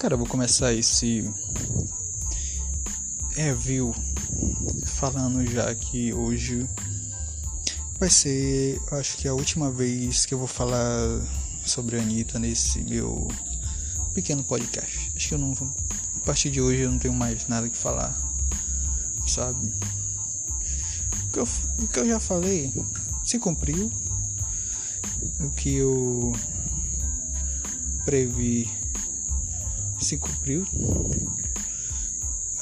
Cara, eu vou começar esse review falando já que hoje vai ser, acho que a última vez que eu vou falar sobre a Anitta nesse meu pequeno podcast. Acho que eu não vou, a partir de hoje eu não tenho mais nada que falar, sabe? O que eu, o que eu já falei se cumpriu. O que eu previ se cumpriu.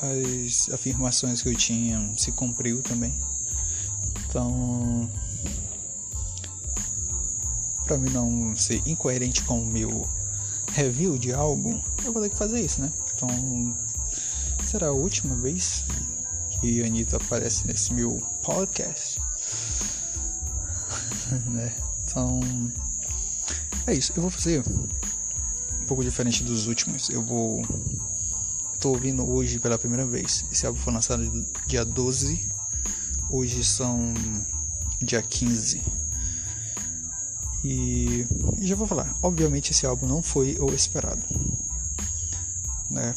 As afirmações que eu tinha se cumpriu também. Então, para mim não ser incoerente com o meu review de algo, eu vou ter que fazer isso, né? Então, será a última vez que a Anitta aparece nesse meu podcast. né? Então, é isso. Eu vou fazer pouco diferente dos últimos. Eu vou. Estou ouvindo hoje pela primeira vez. Esse álbum foi lançado dia 12. Hoje são dia 15. E, já vou falar. Obviamente esse álbum não foi o esperado. Né?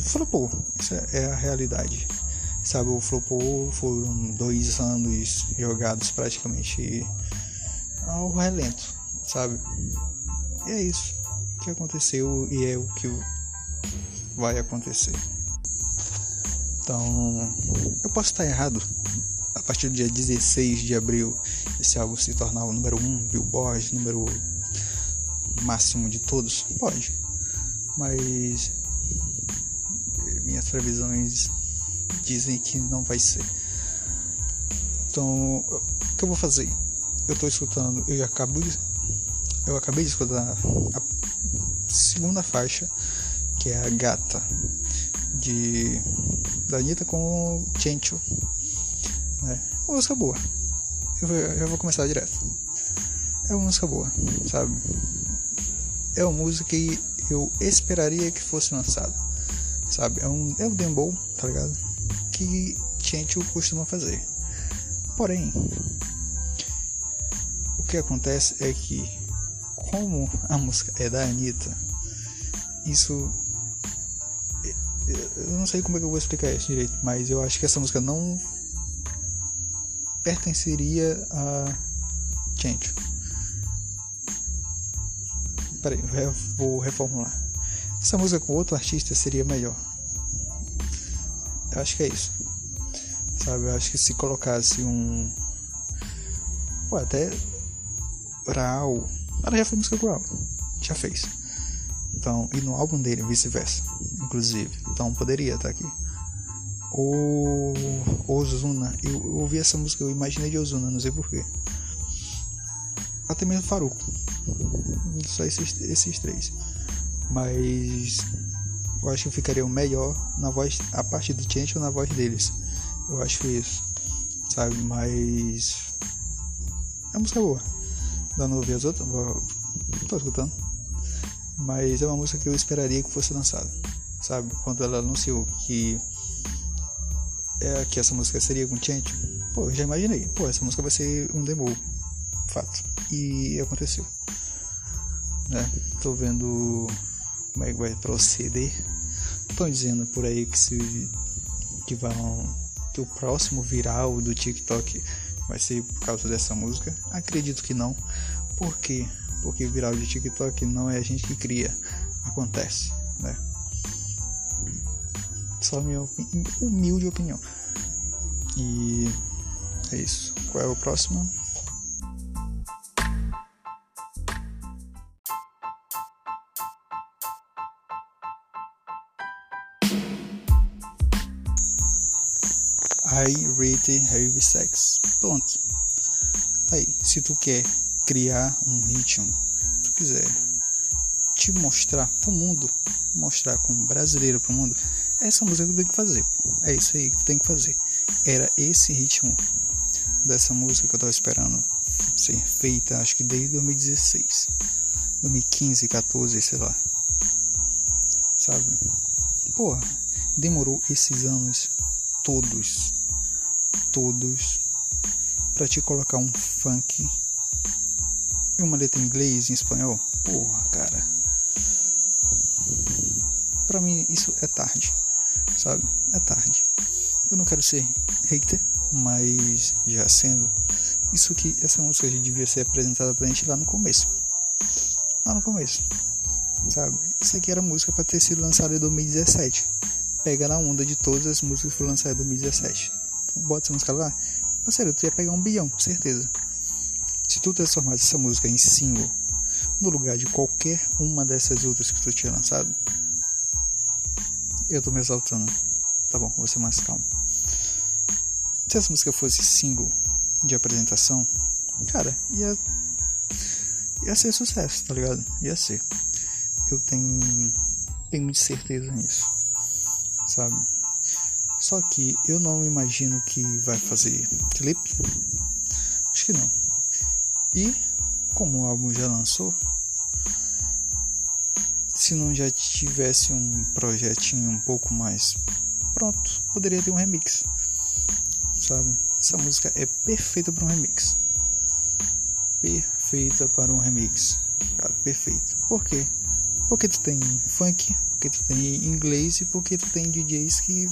Flopou. Essa é a realidade. Sabe, o flopou foram dois anos jogados praticamente ao relento, sabe? E é isso que aconteceu e é o que vai acontecer. Então, eu posso estar errado. A partir do dia 16 de abril, esse álbum se tornar o número 1 um, Billboard, número máximo de todos? Pode. Mas minhas previsões dizem que não vai ser. Então, o que eu vou fazer? Eu estou escutando, eu acabo eu acabei de escutar a segunda faixa, que é a Gata de da Anitta com o Chencho. Né? Uma música boa. Eu, eu vou começar direto. É uma música boa, sabe? É uma música que eu esperaria que fosse lançada. Sabe? É um, é um dembow, tá ligado? Que Chencho costuma fazer. Porém, o que acontece é que, como a música é da Anitta, isso eu não sei como é que eu vou explicar isso direito, mas eu acho que essa música não pertenceria a Change. Peraí, vou reformular. Essa música com outro artista seria melhor. Eu acho que é isso. Sabe, eu acho que se colocasse um. Ou até. Raul. Ela já fez música com Raul. Já fez. Então, e no álbum dele, vice-versa, inclusive. Então poderia estar aqui. O Ozuna, eu, eu ouvi essa música, eu imaginei de Ozuna, não sei porquê. Até mesmo Faruco. Só esses, esses três. Mas eu acho que ficaria melhor na voz, a parte do Chant ou na voz deles. Eu acho isso. Sabe? Mas. É música boa. Dando ouvir as outras. Tô escutando mas é uma música que eu esperaria que fosse lançada, sabe? Quando ela anunciou que é que essa música seria com Chant, pô, eu já imaginei, pô, essa música vai ser um demo, fato, e aconteceu, né? Tô vendo como é que vai proceder. Estão dizendo por aí que se que vão que o próximo viral do TikTok vai ser por causa dessa música. Acredito que não, porque porque viral de TikTok não é a gente que cria, acontece, né? Só minha humilde opinião. E é isso. Qual é o próximo? I rate heavy sex. Pronto. Tá aí. Se tu quer criar um ritmo, se tu quiser te mostrar pro mundo, mostrar como brasileiro pro mundo, essa música que tu tem que fazer. É isso aí que tu tem que fazer. Era esse ritmo dessa música que eu tava esperando ser feita, acho que desde 2016, 2015, 14, sei lá. Sabe? Porra, demorou esses anos todos, todos, para te colocar um funk e uma letra em inglês, em espanhol. Porra, cara. pra mim isso é tarde, sabe? É tarde. Eu não quero ser hater, mas já sendo, isso que essa música já devia ser apresentada pra gente lá no começo. Lá no começo. Sabe? Isso aqui era música para ter sido lançada em 2017. Pega na onda de todas as músicas que foram lançadas em 2017. Bota essa música lá. Parceiro, tu ia pegar um bilhão, certeza. Se tu transformasse essa música em single no lugar de qualquer uma dessas outras que tu tinha lançado, eu tô me exaltando. Tá bom, vou ser mais calmo. Se essa música fosse single de apresentação, cara, ia, ia ser sucesso, tá ligado? Ia ser. Eu tenho, tenho muita certeza nisso, sabe? Só que eu não imagino que vai fazer clipe. Acho que não. E como o álbum já lançou, se não já tivesse um projetinho um pouco mais pronto, poderia ter um remix. Sabe? Essa música é perfeita para um remix. Perfeita para um remix. Cara, perfeito. Por quê? Porque tu tem funk, porque tu tem inglês e porque tu tem DJs que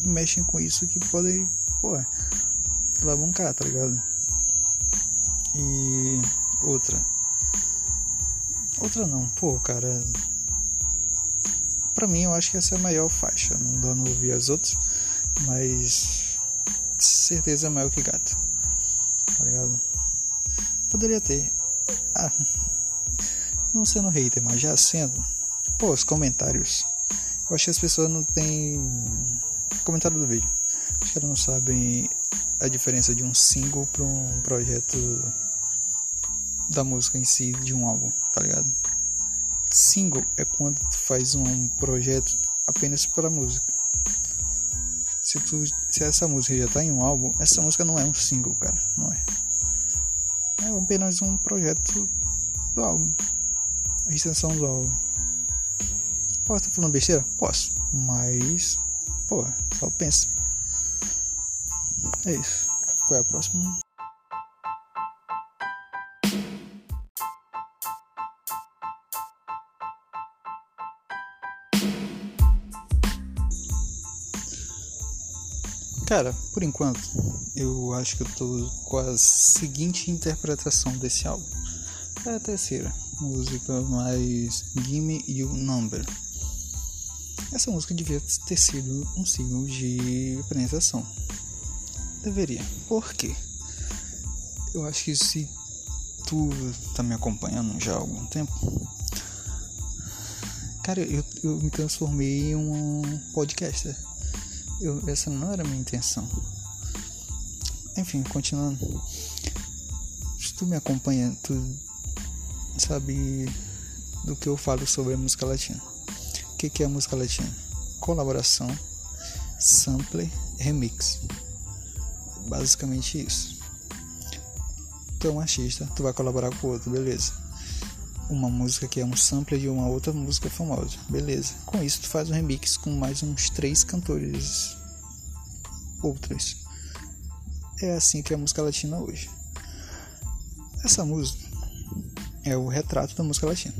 mexem com isso que podem, pô, alavancar, tá ligado? E outra. Outra não, pô, cara. Pra mim eu acho que essa é a maior faixa. Não dando ouvir as outras, mas certeza é maior que gato. Tá ligado? Poderia ter. Ah, não sendo hater, mas já sendo. Pô, os comentários. Eu acho que as pessoas não têm. Comentário do vídeo. Acho que elas não sabem a diferença de um single para um projeto da música em si, de um álbum, tá ligado? Single é quando tu faz um projeto apenas para música. Se, tu, se essa música já tá em um álbum, essa música não é um single, cara. Não é. É apenas um projeto do álbum. A extensão do álbum. Posso estar falando besteira? Posso. Mas, pô, só pensa. É isso. Qual é a próxima? Cara, por enquanto, eu acho que eu tô com a seguinte interpretação desse álbum. É a terceira música mais Gimme You Number. Essa música devia ter sido um single de apresentação. Deveria. Por quê? Eu acho que se tu tá me acompanhando já há algum tempo, cara, eu, eu me transformei em um podcaster eu, essa não era a minha intenção. Enfim, continuando. Se tu me acompanha, tu sabe do que eu falo sobre a música latina. O que, que é a música latina? Colaboração, sample, remix. Basicamente isso. Tu é um artista, tu vai colaborar com outro, beleza uma música que é um sample de uma outra música famosa. Beleza. Com isso tu faz um remix com mais uns três cantores outros. É assim que é a música latina hoje. Essa música é o retrato da música latina.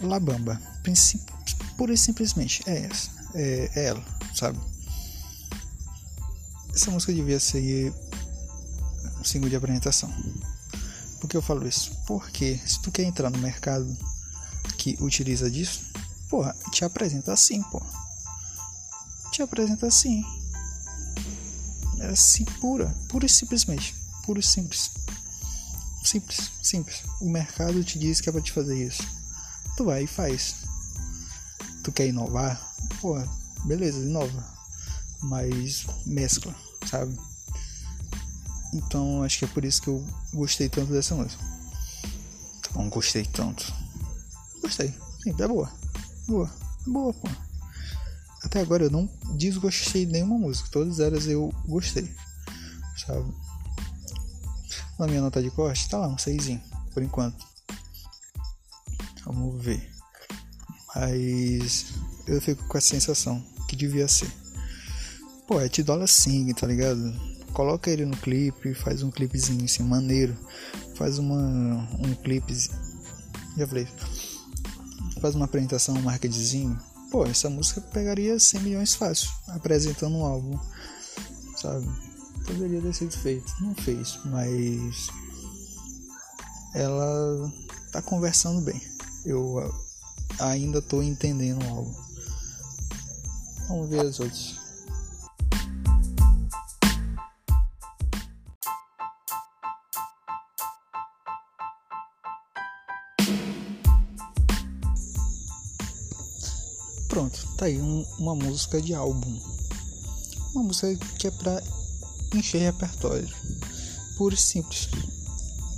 La Bamba, pura e simplesmente é essa, é, é ela, sabe? Essa música devia ser um single de apresentação. Por que eu falo isso? Porque se tu quer entrar no mercado que utiliza disso, porra, te apresenta assim, pô. Te apresenta assim. É assim, pura, pura e simplesmente. Puro e simples. Simples, simples. O mercado te diz que é pra te fazer isso. Tu vai e faz. Tu quer inovar? Pô, beleza, inova. Mas mescla, sabe? Então acho que é por isso que eu gostei tanto dessa música. Bom, gostei tanto. Gostei. Sim, é boa. Boa. Boa, pô. Até agora eu não desgostei de nenhuma música. Todas elas eu gostei. Sabe? Na minha nota de corte, tá lá, um 6 por enquanto. Vamos ver. Mas eu fico com a sensação que devia ser. Pô, é Tidola Sing, tá ligado? coloca ele no clipe, faz um clipezinho assim, maneiro. Faz uma, um clipe. Já falei. Faz uma apresentação, um marketingzinho. Pô, essa música pegaria 100 milhões fácil, apresentando um álbum, sabe? Poderia ter sido feito, não fez, mas ela tá conversando bem. Eu ainda tô entendendo o álbum. Vamos ver as outras. Pronto, tá aí um, uma música de álbum. Uma música que é pra encher repertório. Puro e simples.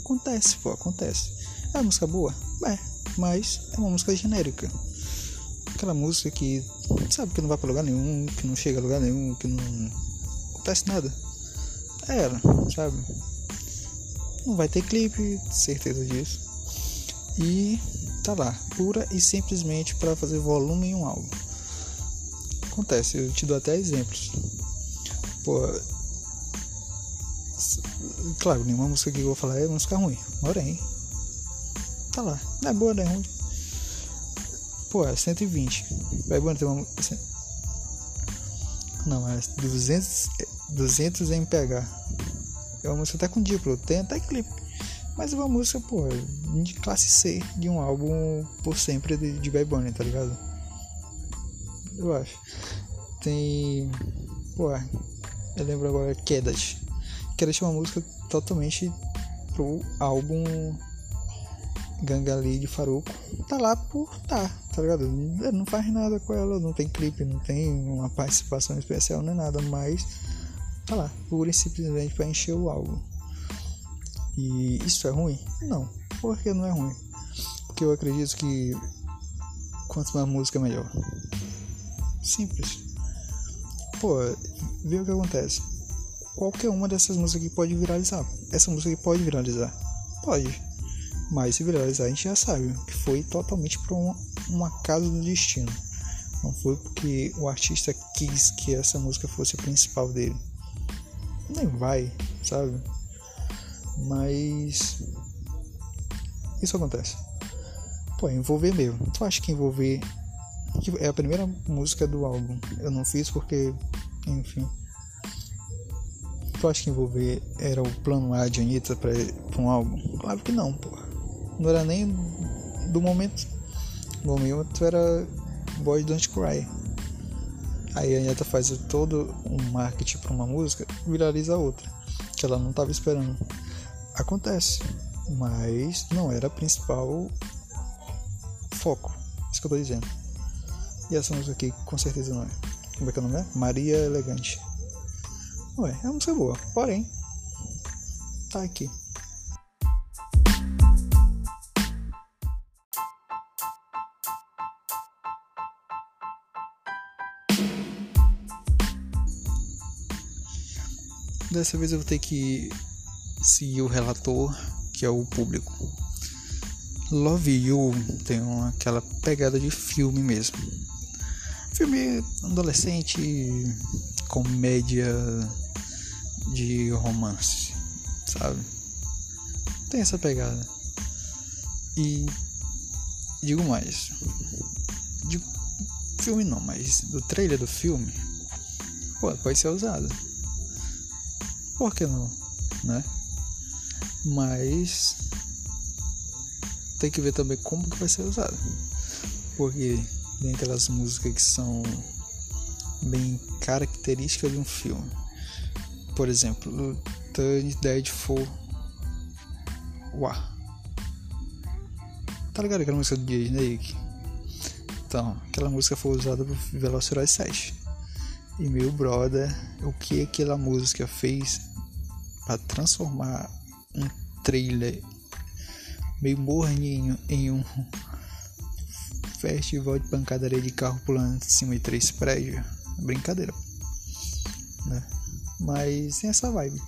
Acontece, pô, acontece. É uma música boa? É, mas é uma música genérica. Aquela música que sabe que não vai pra lugar nenhum, que não chega a lugar nenhum, que não acontece nada. É ela, sabe? Não vai ter clipe, certeza disso. E tá lá, pura e simplesmente para fazer volume em um álbum. Acontece, eu te dou até exemplos. Pô, claro, nenhuma música que eu vou falar é música ruim, porém, tá lá, não é boa, não é ruim. Pô, é 120. Vai bom ter uma. Não, é 200, 200 MPH. É uma música até com diplo, tem até clipe. Mas é uma música, pô, de classe C de um álbum por sempre de, de Bad Bunny, tá ligado? Eu acho. Tem. Pô, eu lembro agora Quedas. Quedas é uma música totalmente pro álbum Gangali de Faruco. Tá lá por tá, tá ligado? Não faz nada com ela, não tem clipe, não tem uma participação especial nem nada, mas tá lá, pura e simplesmente pra encher o álbum. E isso é ruim? Não. Por que não é ruim? Porque eu acredito que quanto mais música melhor. Simples. Pô, vê o que acontece. Qualquer uma dessas músicas aqui pode viralizar. Essa música aqui pode viralizar. Pode. Mas se viralizar a gente já sabe que foi totalmente por um, um acaso do destino. Não foi porque o artista quis que essa música fosse a principal dele. Nem vai, sabe? Mas isso acontece. Pô, envolver mesmo. Tu acha que envolver é a primeira música do álbum? Eu não fiz porque, enfim. Tu acha que envolver era o plano A de Anitta pra, pra um álbum? Claro que não, pô. Não era nem do momento. O momento era Boy Don't Cry. Aí a Anitta faz todo um marketing pra uma música, viraliza a outra. Que ela não tava esperando. Acontece, mas não era principal foco. Isso que eu tô dizendo. E essa música aqui com certeza não é. Como é que é o nome? É? Maria Elegante. Ué, é uma música boa, porém, tá aqui. Dessa vez eu vou ter que seguir o relator, que é o público. Love You tem uma, aquela pegada de filme mesmo. Filme adolescente, comédia de romance, sabe? Tem essa pegada. E digo mais. De filme não, mas do trailer do filme, pô, pode ser usado. Por que não, né? Mas tem que ver também como que vai ser usado porque dentre as músicas que são bem características de um filme. Por exemplo Turn Dead for War tá ligado aquela música do Jay Snake então aquela música foi usada por Velociraptor 7 e meu brother o que aquela música fez para transformar um trailer meio morninho em um festival de pancadaria de carro pulando em cima de três prédios. Brincadeira. Né? Mas tem essa vibe.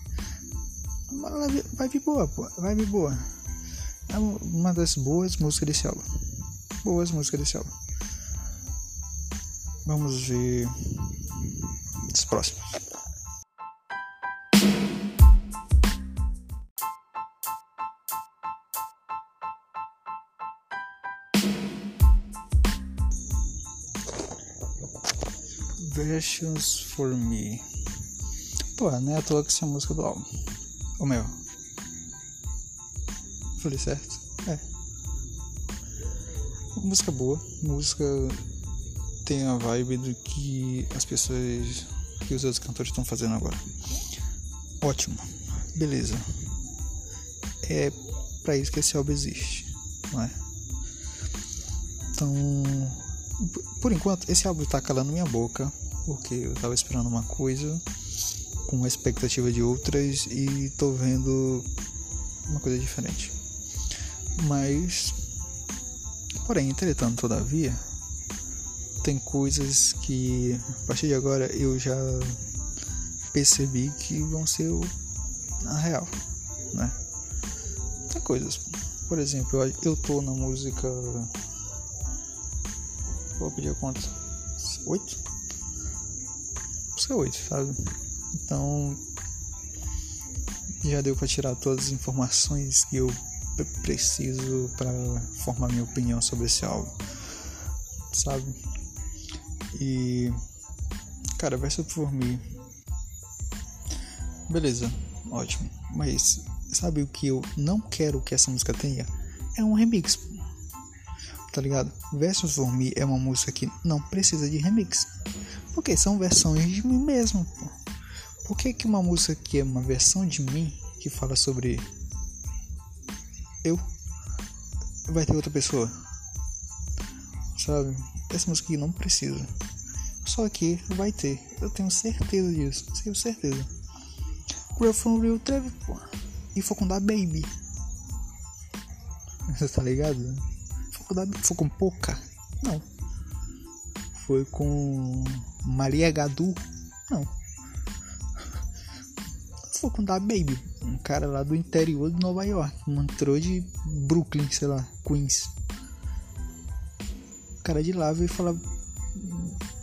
Vibe boa, pô. Vibe boa. É uma das boas músicas desse álbum. Boas músicas desse álbum. Vamos ver os próximos. Versions for Me. Pô, não é à toa que essa é a música do álbum. O meu. Falei certo? É. Música boa. Música tem a vibe do que as pessoas. que os outros cantores estão fazendo agora. Ótimo. Beleza. É para isso que esse álbum existe, não é? Então, por enquanto, esse álbum tá calando minha boca, porque eu tava esperando uma coisa com uma expectativa de outras e tô vendo uma coisa diferente. Mas, porém, entretanto, todavia, tem coisas que a partir de agora eu já percebi que vão ser a real, né? Tem coisas, por exemplo, eu tô na música. Vou pedir quanto? Oito? Música oito, sabe? Então já deu para tirar todas as informações que eu preciso para formar minha opinião sobre esse álbum, sabe? E cara, verso por mim, beleza, ótimo. Mas sabe o que eu não quero que essa música tenha? É um remix, tá ligado? Versos for Me é uma música que não precisa de remix, porque são versões de mim mesmo, pô. Por que, que uma música que é uma versão de mim, que fala sobre eu, vai ter outra pessoa? Sabe? Essa música aqui não precisa. Só que vai ter. Eu tenho certeza disso. Tenho certeza. Real from Real teve, pô. E foi com da Baby. Você tá ligado? Com, da, foi com Pouca? Não. Foi com Maria Gadu? Não com da Baby, um cara lá do interior de Nova York, entrou de Brooklyn, sei lá, Queens. O cara de lá veio falar,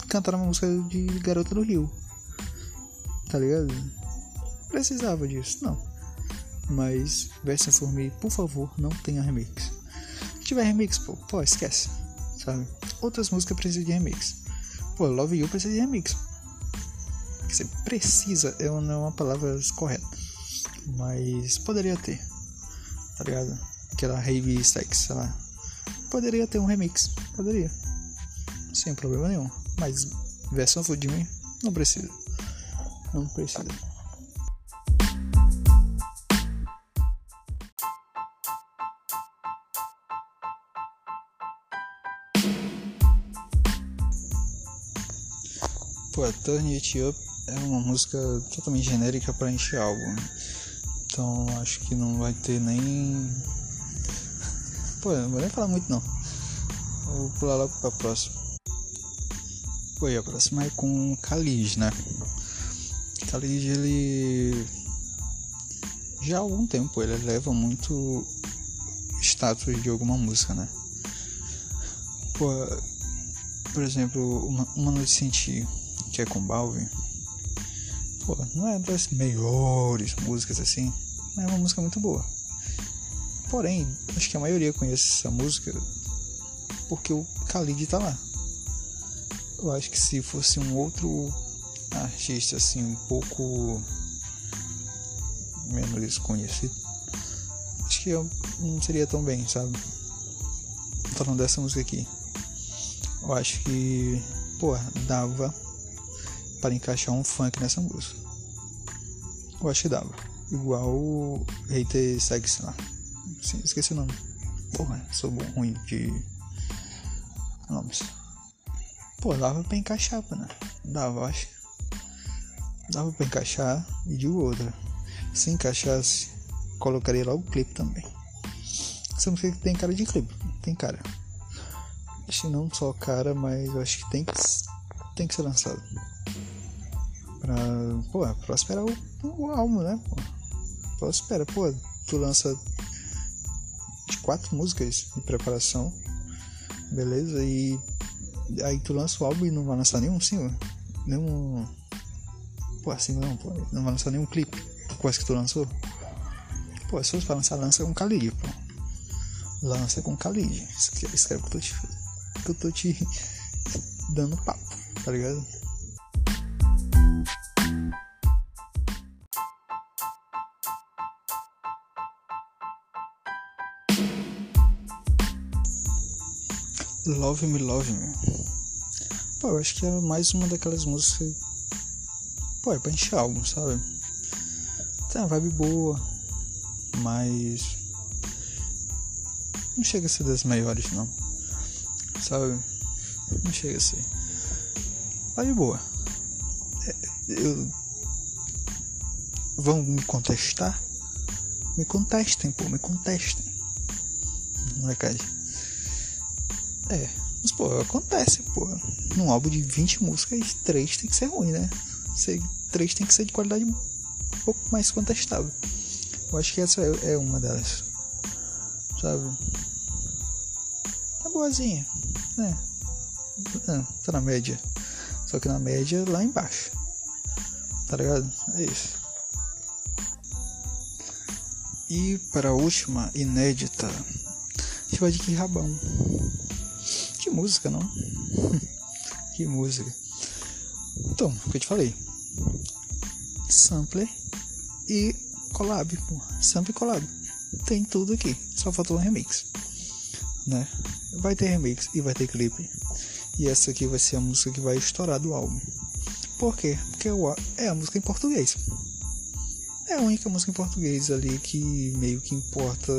cantar uma música de Garota do Rio. Tá ligado? Precisava disso, não. Mas, Version for Me, por favor, não tenha remix. Se tiver remix, pô, pô, esquece, sabe? Outras músicas precisam de remix. Pô, Love You precisa de remix você precisa é não é uma palavra correta, mas poderia ter, tá ligado? Aquela Rave Sex, sei lá. Poderia ter um remix, poderia, sem problema nenhum, mas versão mim não precisa, não precisa. Pô, Turn It Up é uma música totalmente genérica para encher álbum. Então acho que não vai ter nem. Pô, não vou nem falar muito não. Vou pular logo pra próxima. E a próxima é com Khalid, né? Khalid ele. Já há algum tempo ele leva muito status de alguma música, né? Pô, por exemplo, uma, uma noite sentir que é com Balvin Pô, não é das melhores músicas assim, mas é uma música muito boa. Porém, acho que a maioria conhece essa música porque o Khalid tá lá. Eu acho que se fosse um outro artista assim, um pouco menos conhecido, acho que eu não seria tão bem, sabe? Falando dessa música aqui. Eu acho que, pô, dava para encaixar um funk nessa música. Eu acho que dava. Igual o Hater Sex lá. Sim, esqueci o nome. Porra, sou bom, ruim de nomes. Pô, dava pra encaixar, né? Dava, acho. Dava pra encaixar e de outra. Se encaixasse, colocaria logo o clipe também. Essa música tem cara de clipe, tem cara. Acho que não só cara, mas eu acho que tem que, tem que ser lançado pra, pô, prosperar o, o álbum, né? Pô. Prospera, pô, tu lança de quatro músicas de preparação, beleza? E aí tu lança o álbum e não vai lançar nenhum single, nenhum. Pô, assim não, pô, não vai lançar nenhum clipe quase que tu lançou. Pô, se fosse pra lançar, lança com Khalid, pô. Lança com Khalid. Escreve que eu tô te, que eu tô te dando papo, tá ligado? Love Me Love Me. Pô, eu acho que é mais uma daquelas músicas. Pô, é pra encher álbum, sabe? Tem uma vibe boa, mas. Não chega a ser das maiores, não. Sabe? Não chega a ser. Vibe boa. É, eu. Vão me contestar? Me contestem, pô, me contestem. Molecagem. É, mas pô, acontece, pô. Num álbum de 20 músicas, 3 tem que ser ruim, né? 3 tem que ser de qualidade um pouco mais contestável. Eu acho que essa é uma delas. Sabe? É boazinha, né? É, tá na média. Só que na média lá embaixo. Tá ligado? É isso. E para a última, inédita, a gente vai de que rabão. Que música, não? que música. Então, o que eu te falei. Sampler e collab, pô. Sampler e collab. Tem tudo aqui. Só faltou um remix. Né? Vai ter remix e vai ter clipe. E essa aqui vai ser a música que vai estourar do álbum. Por quê? Porque é a música em português é a única música em português ali que meio que importa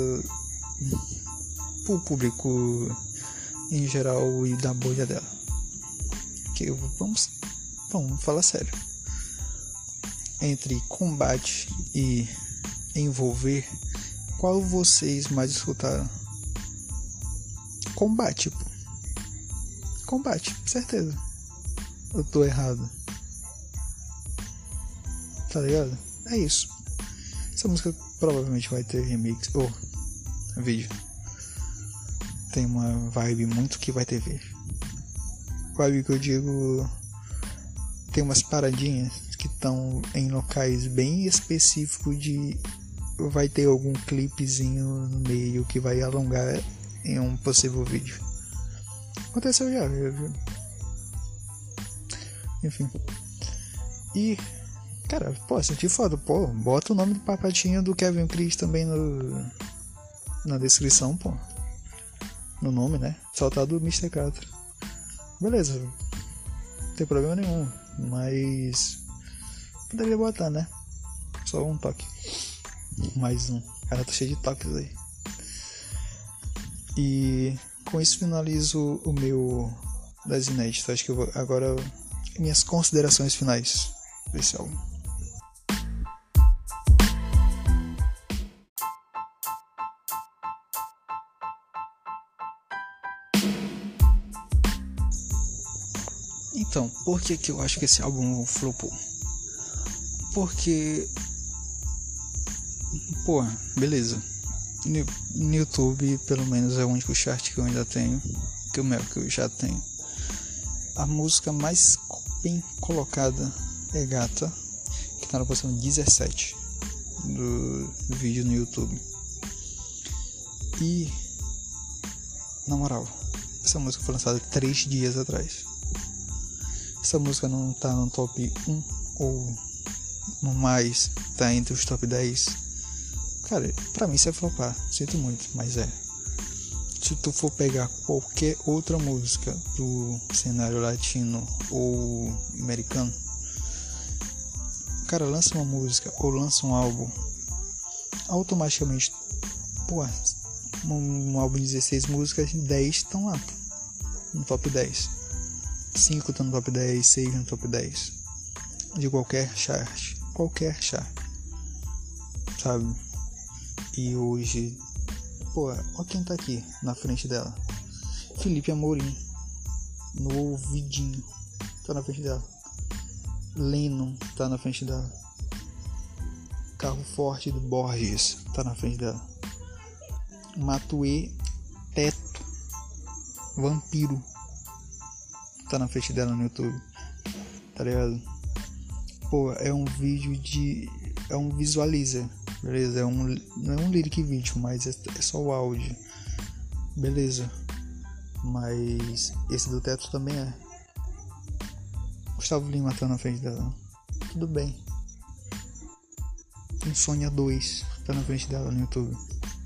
pro público em geral e da bolha dela. Que vamos, vamos falar sério. Entre combate e envolver, qual vocês mais escutaram? Combate, pô. Combate, certeza. Eu tô errado. Tá ligado? É isso. Essa música provavelmente vai ter remix ou oh, vídeo. Tem uma vibe muito que vai ter vídeo. Vibe que eu digo. Tem umas paradinhas que estão em locais bem específicos de. Vai ter algum clipezinho no meio que vai alongar em um possível vídeo. Aconteceu já, viu? Enfim. E Cara, pô, senti foda. Pô, bota o nome do papatinho do Kevin Chris também no, na descrição, pô. No nome, né? Saltar do Mr. Catra. Beleza. Não tem problema nenhum. Mas. Poderia botar, né? Só um toque. Mais um. Cara tá cheio de toques aí. E com isso finalizo o meu das inéditas. Acho que eu vou agora minhas considerações finais desse álbum. Então, por que, que eu acho que esse álbum flopou? Porque. Pô, beleza. No, YouTube, pelo menos, é o único chart que eu ainda tenho. Que o meu que eu já tenho. A música mais bem colocada é Gata, que tá na posição 17 do vídeo no YouTube. E. Na moral, essa música foi lançada três dias atrás essa música não tá no top 1 ou mais, tá entre os top 10. Cara, pra mim isso é flopar, sinto muito, mas é. Se tu for pegar qualquer outra música do cenário latino ou americano, cara lança uma música ou lança um álbum, automaticamente, pô, um, um álbum de 16 músicas, 10 estão lá, no top 10. 5 tá no top 10, 6 no top 10 de qualquer chart, qualquer chart, sabe? E hoje, pô, olha quem tá aqui na frente dela: Felipe Amorim, no ouvidinho, tá na frente dela. Lennon tá na frente dela. Carro Forte do Borges tá na frente dela. Matue Teto Vampiro tá na frente dela no YouTube. Tá ligado? Pô, é um vídeo de. É um visualizer, beleza? É um, não é um lyric vídeo, mas é, é só o áudio. Beleza. Mas esse do teto também é. Gustavo Lima tá na frente dela. Tudo bem. Insônia 2 tá na frente dela no YouTube.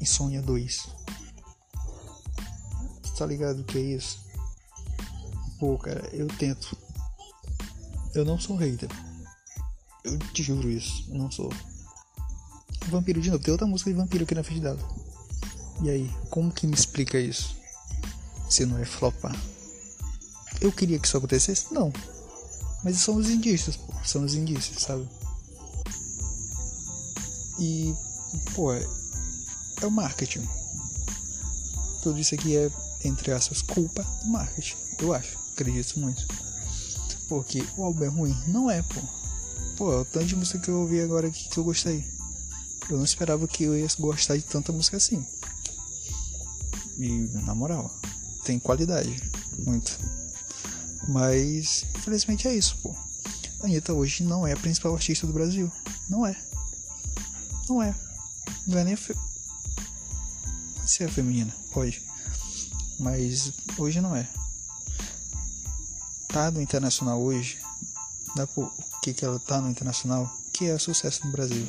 Insônia 2. Tá ligado o que é isso? Pô, cara, eu tento. Eu não sou hater. Eu te juro isso, eu não sou. Vampiro de novo, tem outra música de vampiro aqui na frente dela. E aí, como que me explica isso? Se não é flopar. Eu queria que isso acontecesse? Não. Mas são os indícios, pô. São os indícios, sabe? E, pô, é, é o marketing. Tudo isso aqui é, entre aspas, culpa do marketing. Eu acho. Acredito muito. Porque o álbum é ruim? Não é, pô. Pô, o tanto de música que eu ouvi agora aqui que eu gostei. Eu não esperava que eu ia gostar de tanta música assim. E, na moral, tem qualidade. Muito. Mas, infelizmente é isso, pô. A Anitta hoje não é a principal artista do Brasil. Não é. Não é. Não é nem a fe... Pode ser a feminina, pode. Mas hoje não é. Tá no internacional hoje. Dá por que, que ela tá no internacional? Que é sucesso no Brasil.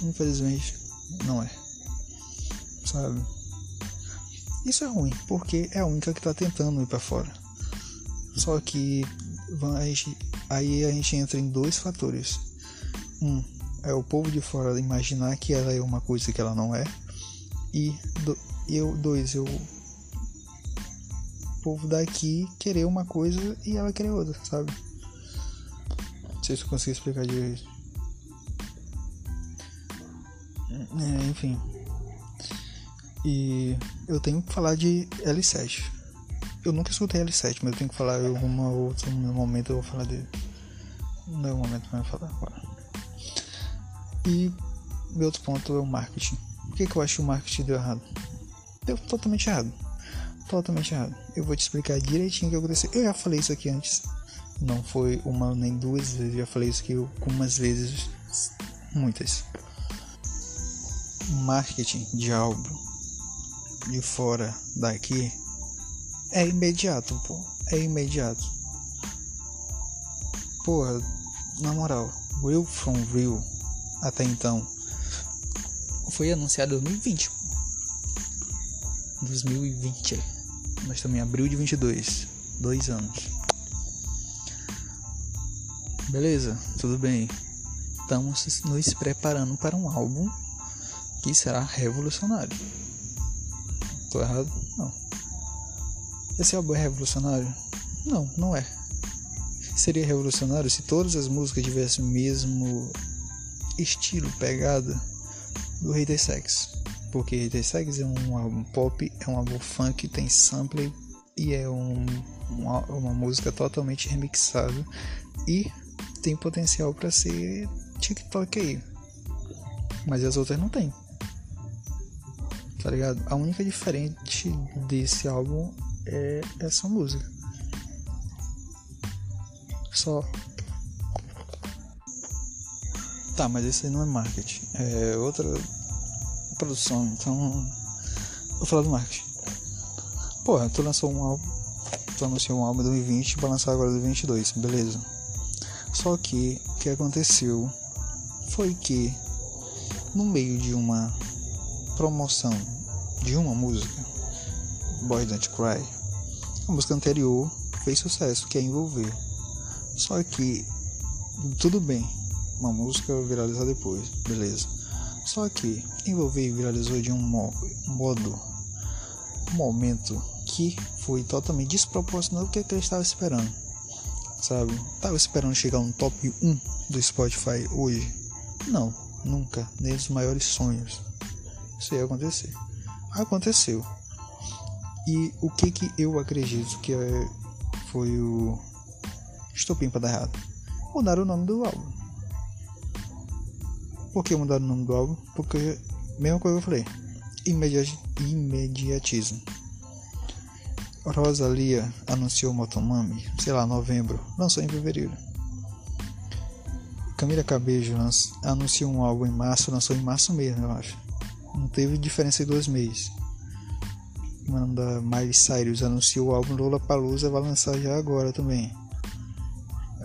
Infelizmente, não é. Sabe? Isso é ruim, porque é a única que tá tentando ir para fora. Só que aí a gente entra em dois fatores. Um é o povo de fora imaginar que ela é uma coisa que ela não é. E do, eu, dois, eu. Povo daqui querer uma coisa e ela querer outra, sabe? Não sei se eu consigo explicar direito. É, enfim. E eu tenho que falar de L7. Eu nunca escutei L7, mas eu tenho que falar em algum outro momento eu vou falar dele. Não é o momento que eu vou falar agora. E meu outro ponto é o marketing. Por que, que eu acho que o marketing deu errado? Deu totalmente errado. Totalmente errado. Eu vou te explicar direitinho o que aconteceu. Eu já falei isso aqui antes. Não foi uma nem duas vezes. Eu já falei isso aqui algumas vezes. Muitas. Marketing de álbum de fora daqui é imediato, pô. É imediato. Porra, na moral, Will From Real até então foi anunciado em 2020. 2020. Nós estamos em abril de 22. Dois anos. Beleza, tudo bem. Estamos nos preparando para um álbum que será revolucionário. Tô errado? Não. Esse álbum é revolucionário? Não, não é. Seria revolucionário se todas as músicas tivessem o mesmo estilo, pegada do Hater Sex. Porque Hater Sex é um álbum pop, é um álbum funk, tem sample e é um, uma, uma música totalmente remixada e tem potencial para ser TikTok aí. Mas as outras não tem. Tá ligado? A única diferente desse álbum é essa música. Só. Tá, mas esse aí não é marketing. É outra produção. Então. Vou falar do marketing. Porra, tu lançou um álbum. Tu anunciou um álbum em 2020 pra lançar agora em 2022. Beleza. Só que o que aconteceu foi que no meio de uma promoção de uma música Boy Don't Cry, a música anterior fez sucesso, que é Envolver. Só que, tudo bem, uma música viralizar depois, beleza. Só que Envolver viralizou de um modo, um momento que foi totalmente desproporcional do que ele estava esperando. Sabe? Tava esperando chegar no top 1 do Spotify hoje? Não, nunca, nem dos maiores sonhos. Isso ia acontecer. Aconteceu. E o que que eu acredito que é, foi o estopim para dar errado? Mudar o nome do álbum. Por que mudar o nome do álbum? Porque, mesma coisa que eu falei, imediat, imediatismo. Rosalia anunciou Motomami, sei lá, novembro, lançou em fevereiro. Camila Cabello anunciou um álbum em março, lançou em março mesmo, eu acho. Não teve diferença de dois meses da Miley Cyrus anunciou o álbum Lola Palusa vai lançar já agora também.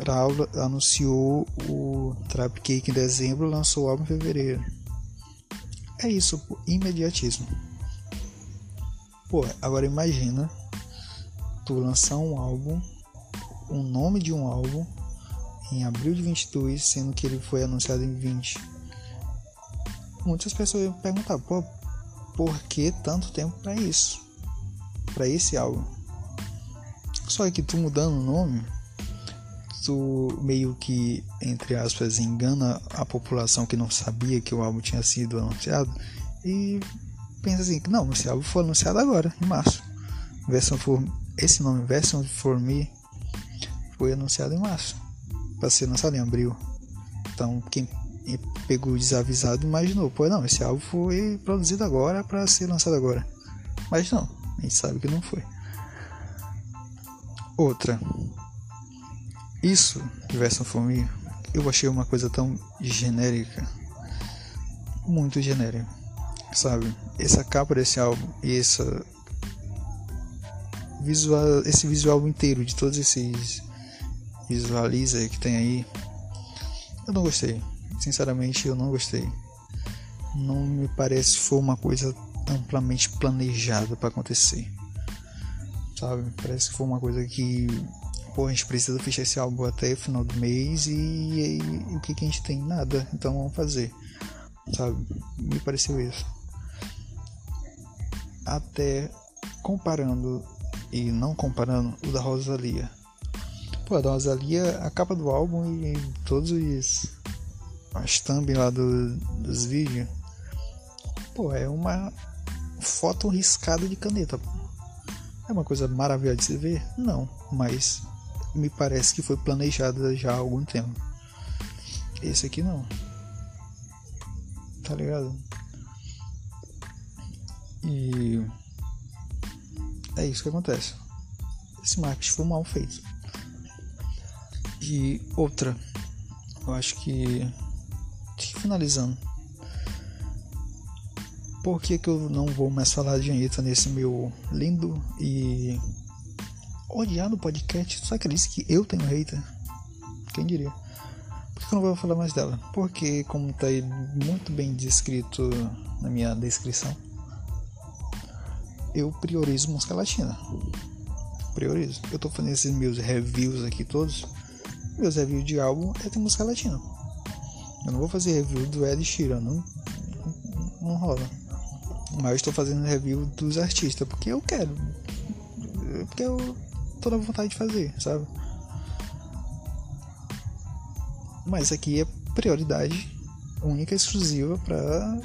Raul anunciou o Trap Cake em dezembro, lançou o álbum em fevereiro. É isso, pô, imediatismo. Pô, agora imagina tu lançar um álbum, um nome de um álbum, em abril de 22, sendo que ele foi anunciado em 20. Muitas pessoas iam perguntar, pô, por que tanto tempo para isso? Para esse álbum? Só que tu mudando o nome, tu meio que, entre aspas, engana a população que não sabia que o álbum tinha sido anunciado e pensa assim, não, esse álbum foi anunciado agora, em março. Version for, esse nome, Version for Me, foi anunciado em março, para ser lançado em abril. Então, quem pegou desavisado imaginou, pô, não, esse álbum foi produzido agora para ser lançado agora. Mas não, a gente sabe que não foi. Outra, isso Me, eu achei uma coisa tão genérica, muito genérica, sabe? Essa capa desse álbum e essa visual, esse visual inteiro de todos esses visualiza que tem aí, eu não gostei. Sinceramente, eu não gostei. Não me parece foi uma coisa amplamente planejada para acontecer. Sabe? Parece que foi uma coisa que pô, a gente precisa fechar esse álbum até o final do mês e, e, e o que, que a gente tem? Nada. Então vamos fazer. Sabe? Me pareceu isso. Até comparando e não comparando o da Rosalia. Pô, a da Rosalia, a capa do álbum e todos os as thumb lá do, dos vídeos, pô, é uma foto riscada de caneta. É uma coisa maravilhosa de se ver? Não, mas me parece que foi planejada já há algum tempo. Esse aqui não. Tá ligado? E é isso que acontece. Esse marketing foi mal feito. E outra, eu acho que finalizando. Por que, que eu não vou mais falar de Anitta nesse meu lindo e odiado podcast? Só que disse que eu tenho hater? Quem diria? Por que eu não vou falar mais dela? Porque, como está aí muito bem descrito na minha descrição, eu priorizo música latina. Priorizo. Eu tô fazendo esses meus reviews aqui todos. Meus reviews de álbum é de música latina. Eu não vou fazer review do Ed Sheeran, não, não, rola. Mas estou fazendo review dos artistas porque eu quero. Porque eu tô na vontade de fazer, sabe? Mas aqui é prioridade única e exclusiva para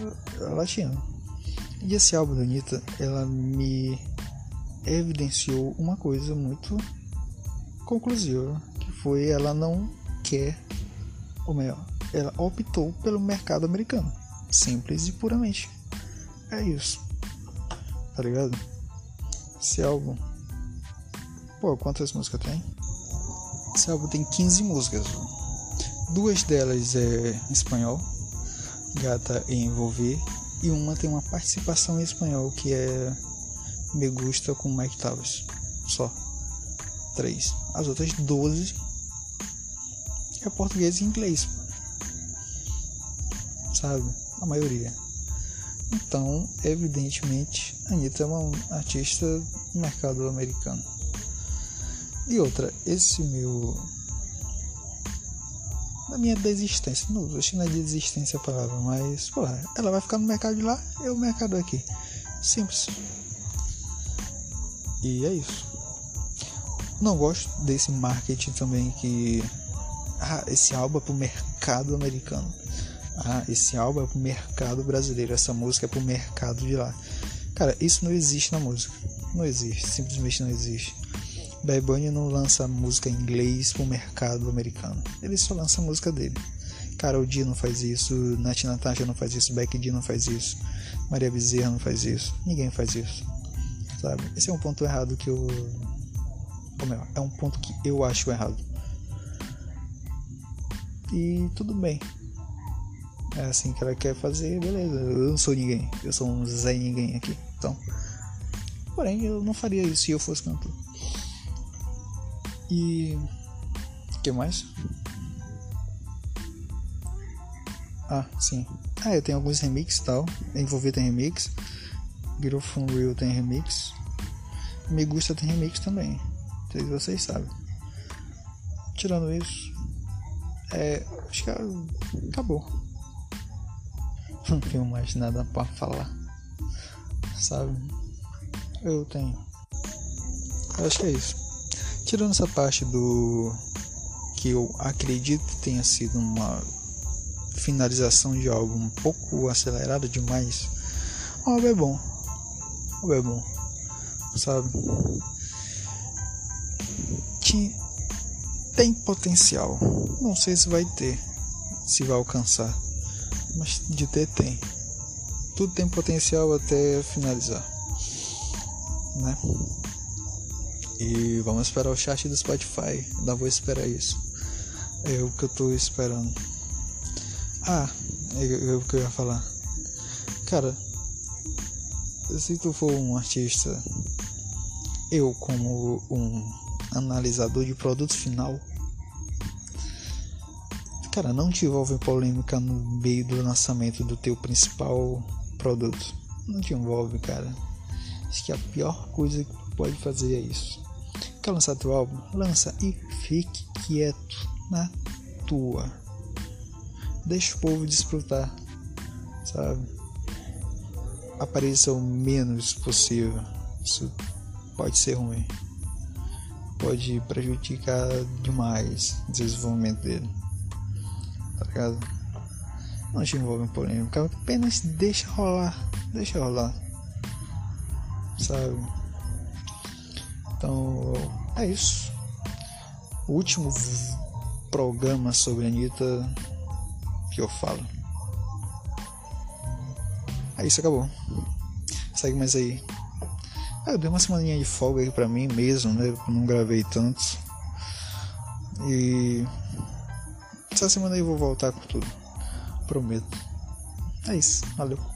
a Latina. E esse álbum da Anitta, ela me evidenciou uma coisa muito conclusiva, que foi ela não quer, ou melhor, ela optou pelo mercado americano. Simples e puramente. É isso. Tá ligado? Esse álbum. Pô, quantas músicas tem? Esse álbum tem 15 músicas. Duas delas é em espanhol, Gata e Envolver, e uma tem uma participação em espanhol que é Me Gusta com Mike Towers. Só. Três. As outras 12 é português e inglês sabe? A maioria. Então, evidentemente, Anitta é uma artista do mercado americano. E outra, esse meu. Da minha desistência, não, acho que não é desistência a palavra, mas, porra, ela vai ficar no mercado de lá, eu o mercado aqui. Simples. E é isso. Não gosto desse marketing também que. Ah, esse álbum é pro mercado americano ah, esse álbum é pro mercado brasileiro, essa música é pro mercado de lá. Cara, isso não existe na música. Não existe, simplesmente não existe. Bad Bunny não lança música em inglês pro mercado americano. Ele só lança a música dele. Carol D não faz isso, Nath Natasha não faz isso, Becky D não faz isso, Maria Bezerra não faz isso, ninguém faz isso. Sabe? Esse é um ponto errado que eu. Ou melhor, é um ponto que eu acho errado. E tudo bem, é assim que ela quer fazer, beleza. Eu não sou ninguém, eu sou um Zé Ninguém aqui. Então, porém, eu não faria isso se eu fosse cantor. E. O que mais? Ah, sim. Ah, eu tenho alguns remixes e tal. Envolver tem remix. From Real tem remix. Me Gusta tem remix também. se vocês sabem. Tirando isso, é. Acho que acabou. Não tenho mais nada para falar. Sabe? Eu tenho. Acho que é isso. Tirando essa parte do que eu acredito tenha sido uma finalização de algo um pouco acelerada demais, álbum é bom. É bom. Sabe? Tinha, tem potencial. Não sei se vai ter, se vai alcançar. Mas de ter tem. Tudo tem potencial até finalizar. Né? E vamos esperar o chat do Spotify. Ainda vou esperar isso. É o que eu tô esperando. Ah, é, é o que eu ia falar. Cara, se tu for um artista, eu como um analisador de produto final, cara, não te envolve em polêmica no meio do lançamento do teu principal produto. Não te envolve, cara. Acho que a pior coisa que pode fazer é isso. Quer lançar teu álbum? Lança e fique quieto na tua. Deixa o povo desfrutar, sabe? Apareça o menos possível. Isso pode ser ruim. Pode prejudicar demais o desenvolvimento dele. Tá ligado? Não te envolve em polêmica, apenas deixa rolar. Deixa rolar. Sabe? Então, é isso. O último programa sobre a Anitta que eu falo. Aí isso acabou. Segue mais aí. Ah, eu dei uma semaninha de folga aí pra mim mesmo, né? Não gravei tanto. E essa semana aí eu vou voltar com tudo. Prometo. É isso. Valeu.